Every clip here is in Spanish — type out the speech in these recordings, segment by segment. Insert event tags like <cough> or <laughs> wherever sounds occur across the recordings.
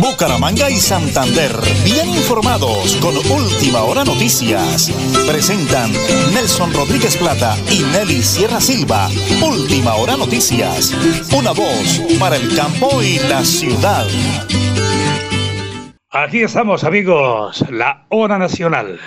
Bucaramanga y Santander, bien informados con Última Hora Noticias. Presentan Nelson Rodríguez Plata y Nelly Sierra Silva. Última Hora Noticias. Una voz para el campo y la ciudad. Aquí estamos amigos, la hora nacional.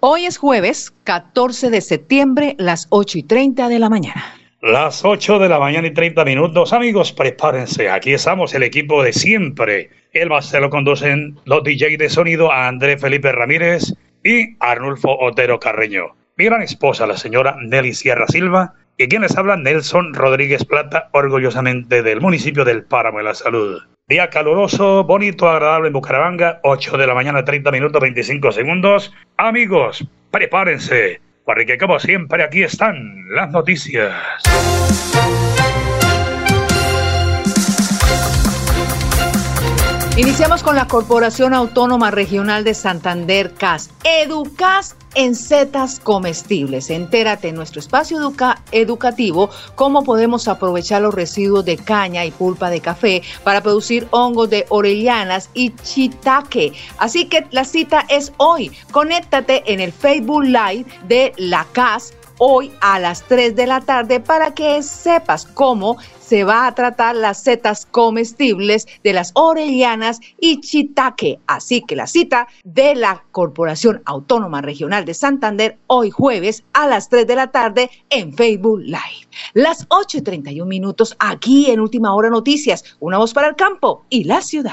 Hoy es jueves 14 de septiembre, las 8 y 30 de la mañana. Las 8 de la mañana y 30 minutos. Amigos, prepárense. Aquí estamos, el equipo de siempre. El más se lo conducen los DJ de sonido a André Felipe Ramírez y Arnulfo Otero Carreño. Mi gran esposa, la señora Nelly Sierra Silva, y quienes hablan Nelson Rodríguez Plata, orgullosamente del municipio del Páramo de la Salud. Día caluroso, bonito, agradable en Bucaramanga, 8 de la mañana, 30 minutos, 25 segundos. Amigos, prepárense porque como siempre aquí están las noticias. Iniciamos con la Corporación Autónoma Regional de Santander, CAS. Educas en setas comestibles. Entérate en nuestro espacio educativo cómo podemos aprovechar los residuos de caña y pulpa de café para producir hongos de orellanas y chitaque. Así que la cita es hoy. Conéctate en el Facebook Live de la CAS hoy a las 3 de la tarde para que sepas cómo se va a tratar las setas comestibles de las orellanas y chitaque. Así que la cita de la Corporación Autónoma Regional de Santander hoy jueves a las 3 de la tarde en Facebook Live. Las 8 y 31 minutos aquí en Última Hora Noticias, una voz para el campo y la ciudad.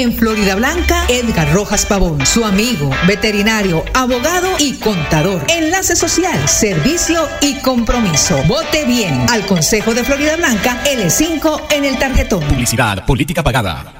En Florida Blanca, Edgar Rojas Pavón, su amigo, veterinario, abogado y contador. Enlace social, servicio y compromiso. Vote bien al Consejo de Florida Blanca L5 en el tarjetón. Publicidad, política pagada.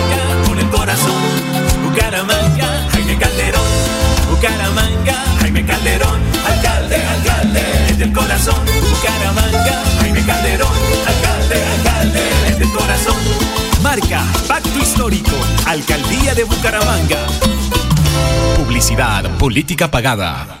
Bucaramanga, Jaime Calderón, alcalde, alcalde, desde el corazón. Marca, Pacto Histórico, Alcaldía de Bucaramanga. Publicidad, política pagada.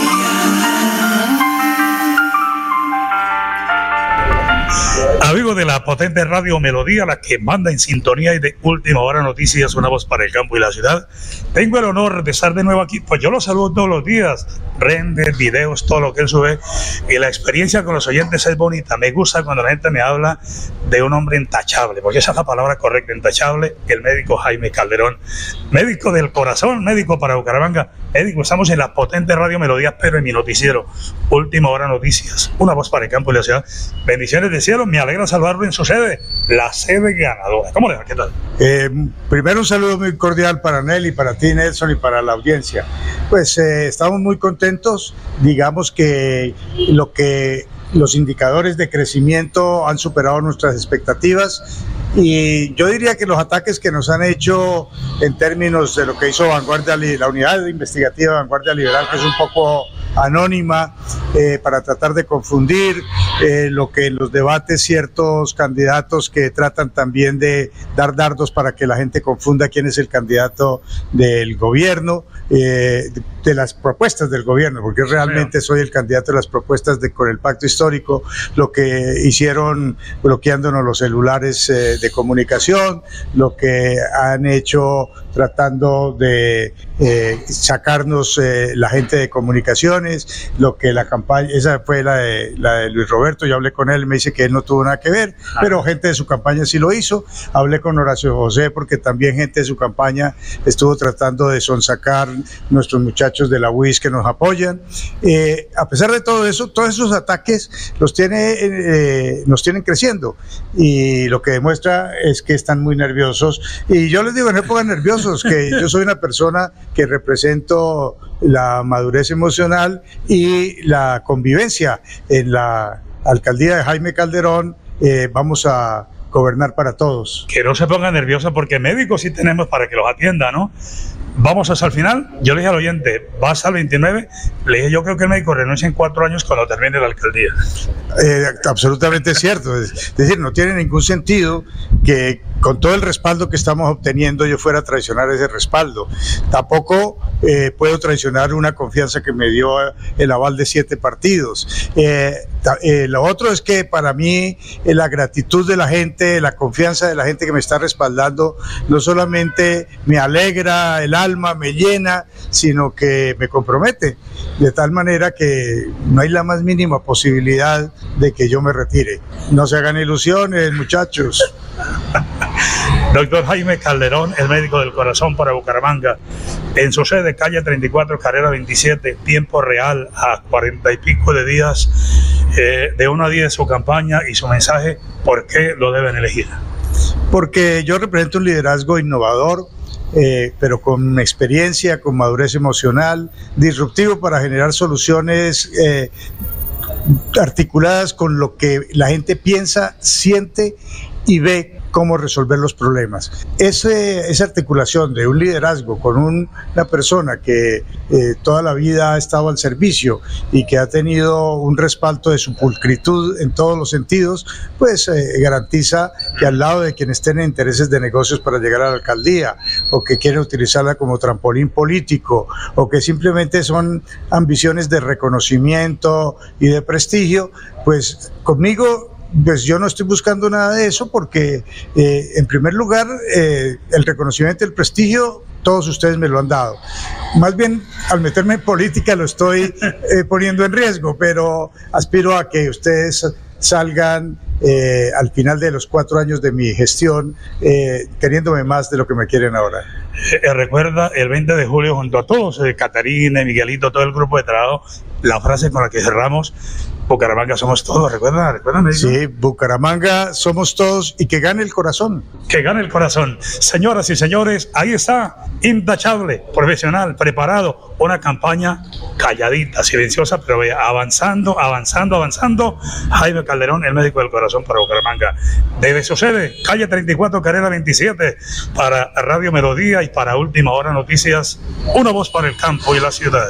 De la potente radio Melodía, la que manda en sintonía y de última hora noticias, una voz para el campo y la ciudad. Tengo el honor de estar de nuevo aquí. Pues yo lo saludo todos los días render, videos, todo lo que él sube. Y la experiencia con los oyentes es bonita. Me gusta cuando la gente me habla de un hombre intachable, porque esa es la palabra correcta, intachable, el médico Jaime Calderón, médico del corazón, médico para Bucaramanga. Estamos en la potente radio Melodías, pero en mi noticiero, Última Hora Noticias, una voz para el campo y la ciudad. Bendiciones de cielo, me alegra salvarlo en su sede, la sede ganadora. ¿Cómo le va? ¿Qué tal? Eh, primero un saludo muy cordial para Nelly, para ti Nelson y para la audiencia. Pues eh, estamos muy contentos digamos que lo que los indicadores de crecimiento han superado nuestras expectativas y yo diría que los ataques que nos han hecho en términos de lo que hizo Vanguardia, la unidad investigativa Vanguardia Liberal, que es un poco anónima eh, para tratar de confundir eh, lo que en los debates ciertos candidatos que tratan también de dar dardos para que la gente confunda quién es el candidato del gobierno, eh, de las propuestas del gobierno, porque realmente soy el candidato de las propuestas de, con el pacto histórico, lo que hicieron bloqueándonos los celulares de comunicación, lo que han hecho tratando de sacarnos la gente de comunicaciones, lo que la campaña, esa fue la de, la de Luis Roberto, yo hablé con él, me dice que él no tuvo nada que ver, pero gente de su campaña sí lo hizo, hablé con Horacio José porque también gente de su campaña estuvo tratando de sonsacar nuestros muchachos de la UIS que nos apoyan. Eh, a pesar de todo eso, todos esos ataques los tiene, eh, nos tienen creciendo. Y lo que demuestra es que están muy nerviosos. Y yo les digo, no pongan nerviosos, que yo soy una persona que represento la madurez emocional y la convivencia en la alcaldía de Jaime Calderón. Eh, vamos a gobernar para todos. Que no se ponga nerviosa porque médicos sí tenemos para que los atienda, ¿no? Vamos hasta el final. Yo le dije al oyente, vas al 29. Le dije, yo creo que el médico renuncia en cuatro años cuando termine la alcaldía. Eh, absolutamente cierto. Es decir, no tiene ningún sentido que con todo el respaldo que estamos obteniendo yo fuera a traicionar ese respaldo. Tampoco eh, puedo traicionar una confianza que me dio el aval de siete partidos. Eh, eh, lo otro es que para mí la gratitud de la gente, la confianza de la gente que me está respaldando, no solamente me alegra el alma, me llena, sino que me compromete, de tal manera que no hay la más mínima posibilidad de que yo me retire. No se hagan ilusiones, muchachos. <laughs> Doctor Jaime Calderón, el médico del corazón para Bucaramanga, en su sede, calle 34, carrera 27, tiempo real, a cuarenta y pico de días, eh, de 1 a 10 su campaña y su mensaje, ¿por qué lo deben elegir? Porque yo represento un liderazgo innovador, eh, pero con experiencia, con madurez emocional, disruptivo para generar soluciones eh, articuladas con lo que la gente piensa, siente y ve cómo resolver los problemas. esa articulación de un liderazgo con una persona que eh, toda la vida ha estado al servicio y que ha tenido un respaldo de su pulcritud en todos los sentidos, pues eh, garantiza que al lado de quienes tienen intereses de negocios para llegar a la alcaldía o que quieren utilizarla como trampolín político o que simplemente son ambiciones de reconocimiento y de prestigio, pues conmigo pues yo no estoy buscando nada de eso porque, eh, en primer lugar, eh, el reconocimiento y el prestigio, todos ustedes me lo han dado. Más bien, al meterme en política lo estoy eh, poniendo en riesgo, pero aspiro a que ustedes salgan al final de los cuatro años de mi gestión queriéndome más de lo que me quieren ahora. recuerda el 20 de julio junto a todos, Catarina, Miguelito, todo el grupo de trabajo, la frase con la que cerramos, Bucaramanga somos todos, ¿recuerdan? ¿Recuerdan Sí, Bucaramanga somos todos y que gane el corazón. Que gane el corazón. Señoras y señores, ahí está, intachable, profesional, preparado, una campaña calladita, silenciosa, pero avanzando, avanzando, avanzando. Jaime Calderón, el médico del corazón para Bucaramanga. Debe sucede, calle 34, carrera 27, para Radio Melodía y para Última Hora Noticias, una voz para el campo y la ciudad.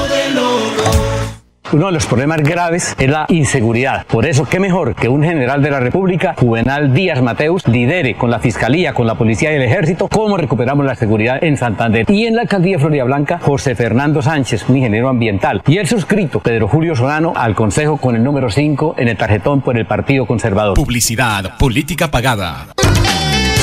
Uno de los problemas graves es la inseguridad. Por eso, qué mejor que un general de la República, Juvenal Díaz Mateus, lidere con la Fiscalía, con la Policía y el Ejército cómo recuperamos la seguridad en Santander. Y en la alcaldía de Florida Blanca, José Fernando Sánchez, un ingeniero ambiental. Y el suscrito, Pedro Julio Solano, al Consejo con el número 5 en el tarjetón por el Partido Conservador. Publicidad, política pagada.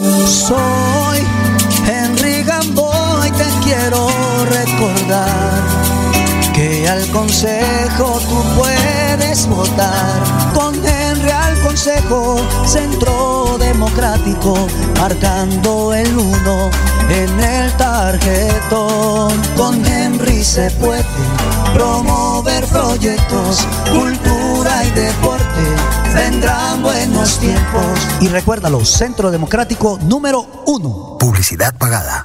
Soy Henry Gamboa y te quiero recordar que al consejo tú puedes votar. Con al consejo, centro democrático, marcando el uno en el tarjetón. Con Henry se puede promover proyectos, cultura y deporte. Vendrán buenos tiempos. Y recuérdalo, Centro Democrático número uno. Publicidad pagada.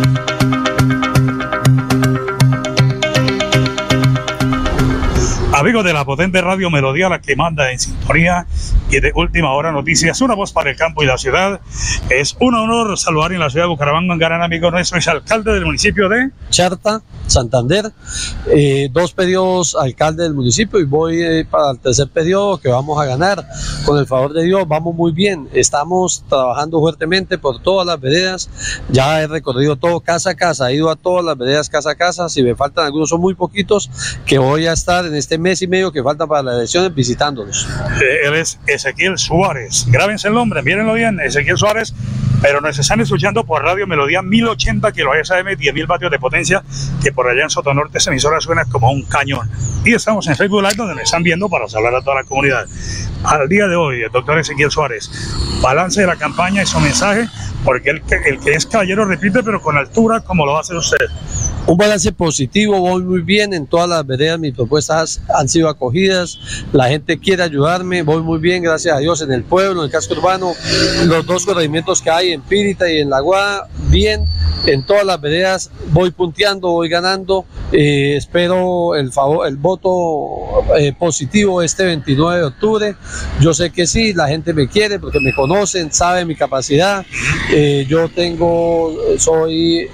Amigos de la potente radio Melodía, la que manda en sintonía y de última hora noticias, una voz para el campo y la ciudad. Es un honor saludar en la ciudad de Bucaramanga un gran amigo nuestro, es alcalde del municipio de Charta, Santander, eh, dos periodos alcalde del municipio y voy eh, para el tercer periodo que vamos a ganar. Con el favor de Dios, vamos muy bien. Estamos trabajando fuertemente por todas las veredas. Ya he recorrido todo casa a casa, he ido a todas las veredas casa a casa. Si me faltan algunos, son muy poquitos, que voy a estar en este mes y medio que falta para las elecciones visitándolos. Eh, Él es Ezequiel Suárez. Grábense el nombre, mírenlo bien, Ezequiel Suárez. Pero nos están escuchando por Radio Melodía 1080 kilohertz AM, 10.000 vatios de potencia, que por allá en Sotonorte esa emisora suena como un cañón. Y estamos en Facebook Live donde nos están viendo para hablar a toda la comunidad. Al día de hoy, el doctor Ezequiel Suárez, balance de la campaña y su mensaje, porque el que, el que es caballero repite, pero con altura, como lo va a hacer usted. Un balance positivo, voy muy bien en todas las veredas, mis propuestas han sido acogidas, la gente quiere ayudarme, voy muy bien, gracias a Dios, en el pueblo, en el casco urbano, los dos corregimientos que hay en Pírita y en La Guada, bien, en todas las veredas voy punteando, voy ganando, eh, espero el, favor, el voto eh, positivo este 29 de octubre, yo sé que sí, la gente me quiere porque me conocen, saben mi capacidad, eh, yo tengo, soy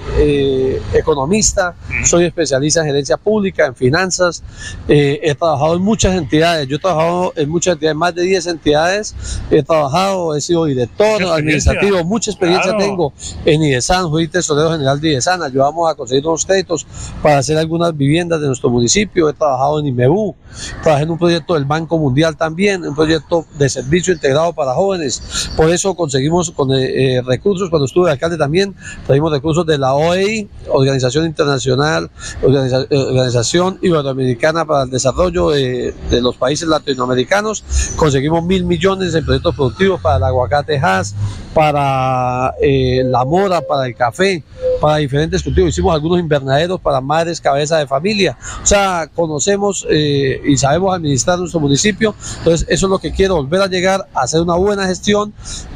economista, soy especialista en gerencia pública, en finanzas, he trabajado en muchas entidades, yo he trabajado en muchas entidades, más de 10 entidades, he trabajado, he sido director administrativo, experiencia. Mucha experiencia Claro. tengo en IDESAN, fui tesorero general de IDESAN, ayudamos a conseguir unos créditos para hacer algunas viviendas de nuestro municipio, he trabajado en IMEBU, trabajé en un proyecto del Banco Mundial también, un proyecto de servicio integrado para jóvenes, por eso conseguimos con eh, eh, recursos, cuando estuve de alcalde también, trajimos recursos de la OEI, Organización Internacional, Organiza- eh, Organización Iberoamericana para el Desarrollo de, de los países latinoamericanos, conseguimos mil millones en proyectos productivos para el aguacate Hass, para eh, la mora, para el café, para diferentes cultivos. Hicimos algunos invernaderos para madres cabeza de familia. O sea, conocemos eh, y sabemos administrar nuestro municipio. Entonces, eso es lo que quiero, volver a llegar a hacer una buena gestión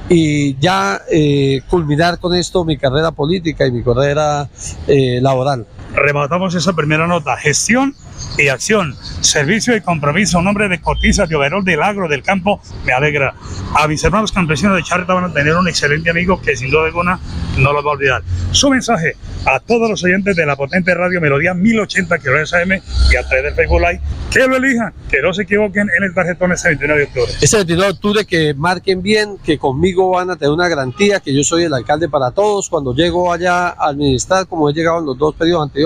y ya eh, culminar con esto mi carrera política y mi carrera eh, laboral. Rematamos esa primera nota. Gestión y acción, servicio y compromiso, nombre de Cotiza de Overol del Agro del Campo, me alegra. A mis hermanos campesinos de Charta van a tener un excelente amigo que sin duda alguna no los va a olvidar. Su mensaje a todos los oyentes de la potente radio Melodía 1080 que AM y a través del Facebook Live, que lo elijan, que no se equivoquen en el tarjetón ese 29 de octubre. Ese 29 de octubre que marquen bien, que conmigo van a tener una garantía, que yo soy el alcalde para todos. Cuando llego allá a administrar, como he llegado en los dos periodos anteriores,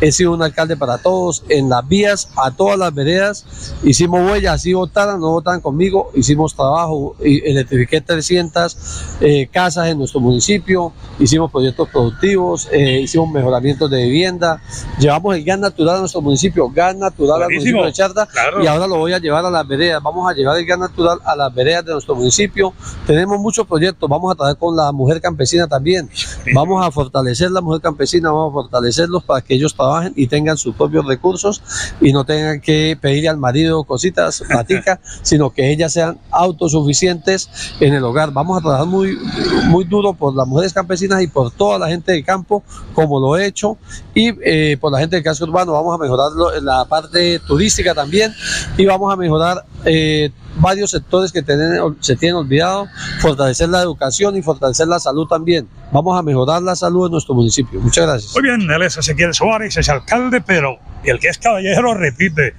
he sido un alcalde para todos. En las vías, a todas las veredas, hicimos huellas, así votaran, no votaran conmigo, hicimos trabajo, electrifiqué 300 eh, casas en nuestro municipio, hicimos proyectos productivos, eh, hicimos mejoramientos de vivienda, llevamos el gas natural a nuestro municipio, gas natural al municipio de Charta, y ahora lo voy a llevar a las veredas. Vamos a llevar el gas natural a las veredas de nuestro municipio. Tenemos muchos proyectos, vamos a trabajar con la mujer campesina también. Vamos a fortalecer la mujer campesina, vamos a fortalecerlos para que ellos trabajen y tengan sus propios recursos y no tengan que pedirle al marido cositas, <laughs> platica, sino que ellas sean autosuficientes en el hogar. Vamos a trabajar muy, muy duro por las mujeres campesinas y por toda la gente del campo, como lo he hecho, y eh, por la gente del casco urbano. Vamos a mejorar la parte turística también y vamos a mejorar eh, varios sectores que tienen- se tienen olvidado, fortalecer la educación y fortalecer la salud también. Vamos a mejorar la salud en nuestro municipio. Muchas gracias. Muy bien, él es Ezequiel Suárez, es alcalde, pero el que es caballero repite.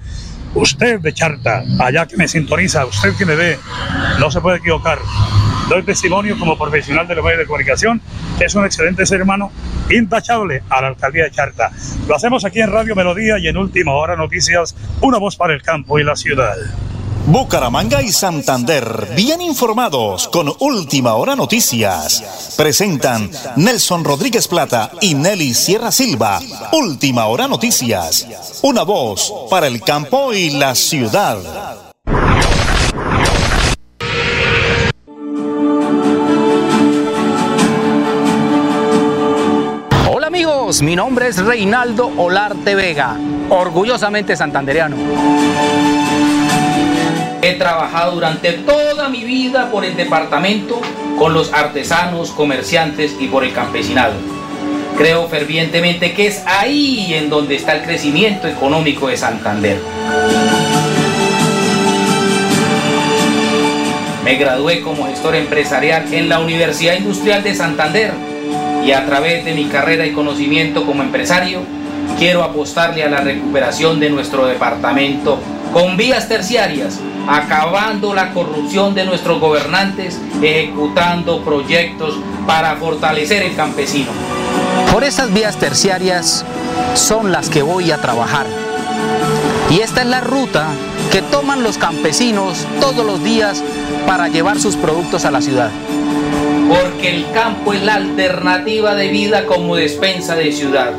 Usted de Charta, allá que me sintoniza, usted que me ve, no se puede equivocar. Doy testimonio como profesional de los medios de comunicación, es un excelente ser humano, intachable a la alcaldía de Charta. Lo hacemos aquí en Radio Melodía y en Última Hora Noticias, una voz para el campo y la ciudad. Bucaramanga y Santander, bien informados con Última Hora Noticias. Presentan Nelson Rodríguez Plata y Nelly Sierra Silva. Última Hora Noticias. Una voz para el campo y la ciudad. Hola amigos, mi nombre es Reinaldo Olarte Vega, orgullosamente santandereano. He trabajado durante toda mi vida por el departamento con los artesanos, comerciantes y por el campesinado. Creo fervientemente que es ahí en donde está el crecimiento económico de Santander. Me gradué como gestor empresarial en la Universidad Industrial de Santander y a través de mi carrera y conocimiento como empresario quiero apostarle a la recuperación de nuestro departamento con vías terciarias, acabando la corrupción de nuestros gobernantes, ejecutando proyectos para fortalecer el campesino. Por esas vías terciarias son las que voy a trabajar. Y esta es la ruta que toman los campesinos todos los días para llevar sus productos a la ciudad. Porque el campo es la alternativa de vida como despensa de ciudad.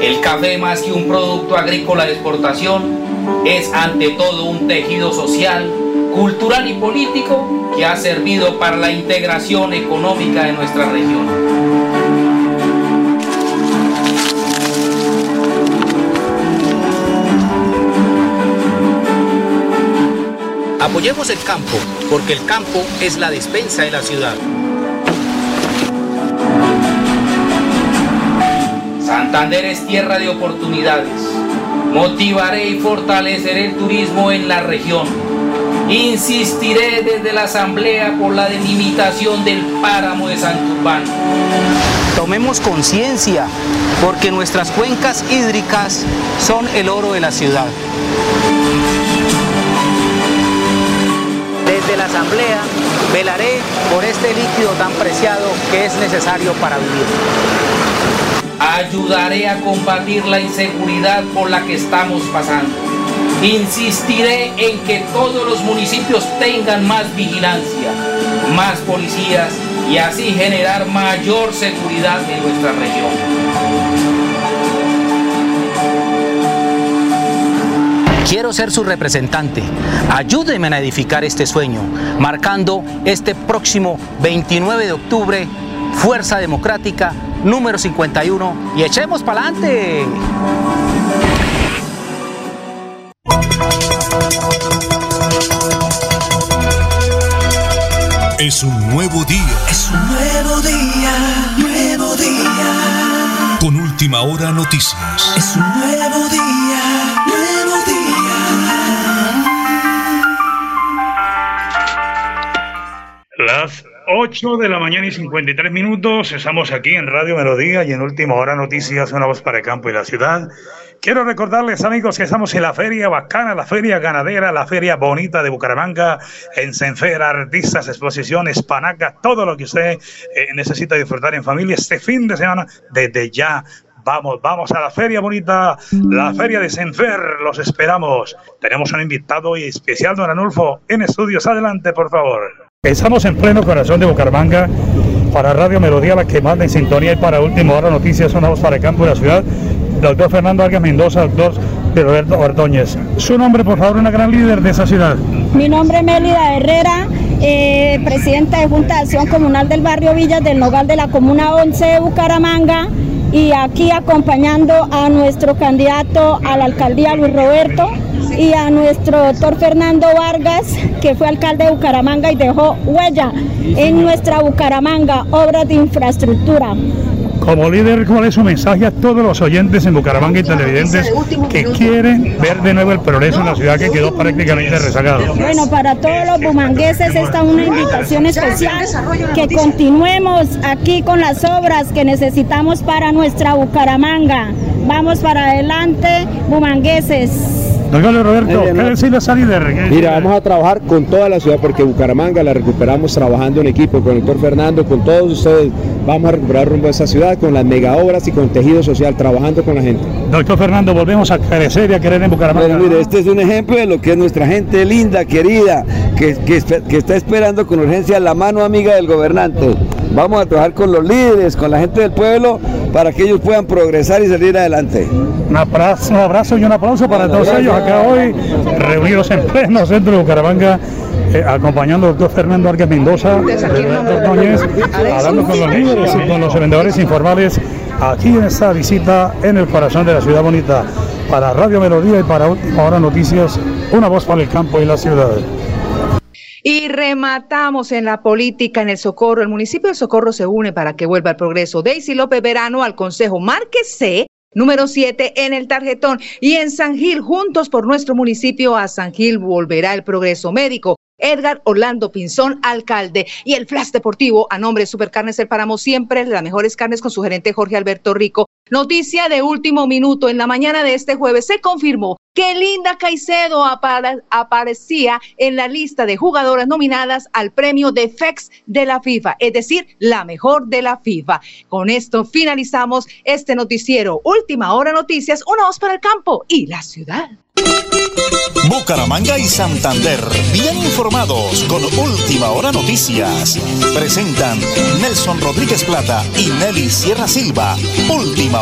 El café más que un producto agrícola de exportación es ante todo un tejido social, cultural y político que ha servido para la integración económica de nuestra región. Apoyemos el campo, porque el campo es la despensa de la ciudad. Santander es tierra de oportunidades. Motivaré y fortaleceré el turismo en la región. Insistiré desde la Asamblea por la delimitación del páramo de Santurbán. Tomemos conciencia, porque nuestras cuencas hídricas son el oro de la ciudad. Desde la Asamblea velaré por este líquido tan preciado que es necesario para vivir. Ayudaré a combatir la inseguridad por la que estamos pasando. Insistiré en que todos los municipios tengan más vigilancia, más policías y así generar mayor seguridad en nuestra región. Quiero ser su representante. Ayúdeme a edificar este sueño, marcando este próximo 29 de octubre Fuerza Democrática número 51 y echemos para adelante. Es un nuevo día. Es un nuevo día, nuevo día. con Última Hora Noticias. Es un nuevo día, nuevo día. Las 8 de la mañana y 53 minutos. Estamos aquí en Radio Melodía y en Última Hora Noticias, una voz para el campo y la ciudad. Quiero recordarles, amigos, que estamos en la feria bacana, la feria ganadera, la feria bonita de Bucaramanga, en Senfera, artistas, exposiciones, panacas, todo lo que usted eh, necesita disfrutar en familia este fin de semana, desde ya. Vamos, vamos a la feria bonita, la feria de Senfer, los esperamos. Tenemos un invitado especial, don Anulfo, en estudios. Adelante, por favor. Estamos en pleno corazón de Bucaramanga para Radio Melodía, la que manda en sintonía y para Última Hora Noticias, una voz para el campo de la ciudad. Doctor Fernando Vargas Mendoza, doctor Roberto Ordóñez. Su nombre, por favor, una gran líder de esa ciudad. Mi nombre es Mélida Herrera, eh, presidenta de Junta de Acción Comunal del Barrio Villas del Nogal de la Comuna 11 de Bucaramanga y aquí acompañando a nuestro candidato a la alcaldía Luis Roberto y a nuestro doctor Fernando Vargas, que fue alcalde de Bucaramanga y dejó huella en nuestra Bucaramanga, obras de infraestructura. Como líder, ¿cuál es su mensaje a todos los oyentes en Bucaramanga y televidentes que quieren ver de nuevo el progreso en la ciudad que quedó prácticamente rezagado? Bueno, para todos los bumangueses esta es una invitación especial que continuemos aquí con las obras que necesitamos para nuestra Bucaramanga. Vamos para adelante, bumangueses. Doctor Roberto, ¿qué decirle a? ¿Qué Mira, vamos a trabajar con toda la ciudad porque Bucaramanga la recuperamos trabajando en equipo con el doctor Fernando, con todos ustedes. Vamos a recuperar rumbo a esa ciudad con las mega obras y con tejido social, trabajando con la gente. Doctor Fernando, volvemos a crecer y a querer en Bucaramanga. Bueno, mire, este es un ejemplo de lo que es nuestra gente linda, querida, que, que está esperando con urgencia la mano amiga del gobernante. Vamos a trabajar con los líderes, con la gente del pueblo, para que ellos puedan progresar y salir adelante. Un abrazo, un abrazo y un aplauso para todos ellos acá hoy, reunidos en pleno centro de Bucaramanga, eh, acompañando al doctor Fernando Arques Mendoza, Roberto Ordóñez, hablando con los líderes y con los vendedores informales aquí en esta visita en el corazón de la ciudad bonita. Para Radio Melodía y para Última Hora Noticias, una voz para el campo y la ciudad. Y rematamos en la política en el Socorro. El municipio de Socorro se une para que vuelva el progreso. Daisy López Verano al Consejo Márquese. Número 7 en el tarjetón y en San Gil, juntos por nuestro municipio, a San Gil volverá el progreso médico. Edgar Orlando Pinzón, alcalde. Y el Flash Deportivo, a nombre de Supercarnes El Páramo, siempre las mejores carnes con su gerente Jorge Alberto Rico. Noticia de último minuto. En la mañana de este jueves se confirmó que Linda Caicedo aparecía en la lista de jugadoras nominadas al premio de FEX de la FIFA, es decir, la mejor de la FIFA. Con esto finalizamos este noticiero. Última hora noticias, una voz para el campo y la ciudad. Bucaramanga y Santander, bien informados con Última Hora Noticias. Presentan Nelson Rodríguez Plata y Nelly Sierra Silva. Última